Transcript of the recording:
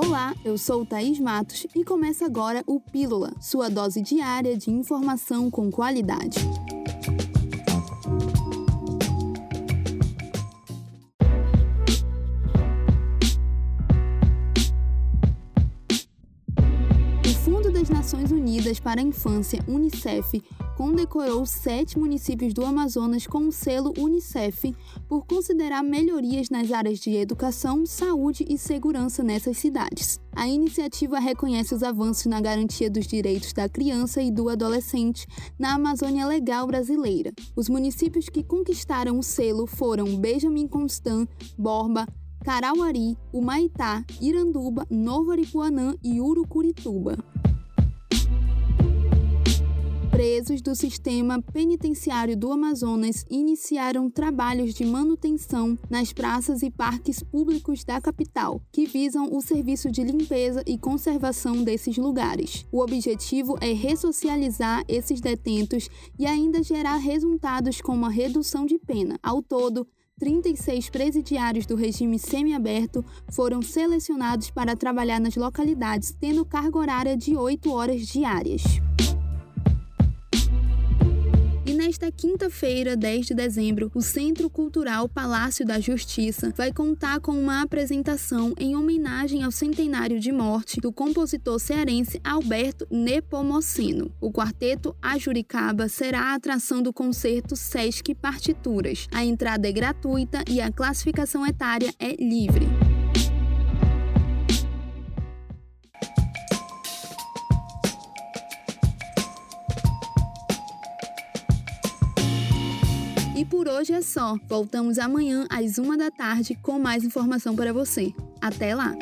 Olá, eu sou Thaís Matos e começa agora o Pílula, sua dose diária de informação com qualidade. O Fundo das Nações Unidas para a Infância, UNICEF, condecorou sete municípios do Amazonas com o selo Unicef por considerar melhorias nas áreas de educação, saúde e segurança nessas cidades. A iniciativa reconhece os avanços na garantia dos direitos da criança e do adolescente na Amazônia Legal brasileira. Os municípios que conquistaram o selo foram Benjamin Constant, Borba, Carauari, Humaitá, Iranduba, Novo Aripuanã e Urucurituba presos do sistema penitenciário do Amazonas iniciaram trabalhos de manutenção nas praças e parques públicos da capital, que visam o serviço de limpeza e conservação desses lugares. O objetivo é ressocializar esses detentos e ainda gerar resultados como a redução de pena. Ao todo, 36 presidiários do regime semiaberto foram selecionados para trabalhar nas localidades, tendo carga horária de 8 horas diárias. Nesta quinta-feira, 10 de dezembro, o Centro Cultural Palácio da Justiça vai contar com uma apresentação em homenagem ao centenário de morte do compositor cearense Alberto Nepomuceno. O quarteto Ajuricaba será a atração do concerto Sesc Partituras. A entrada é gratuita e a classificação etária é livre. E por hoje é só. Voltamos amanhã às uma da tarde com mais informação para você. Até lá!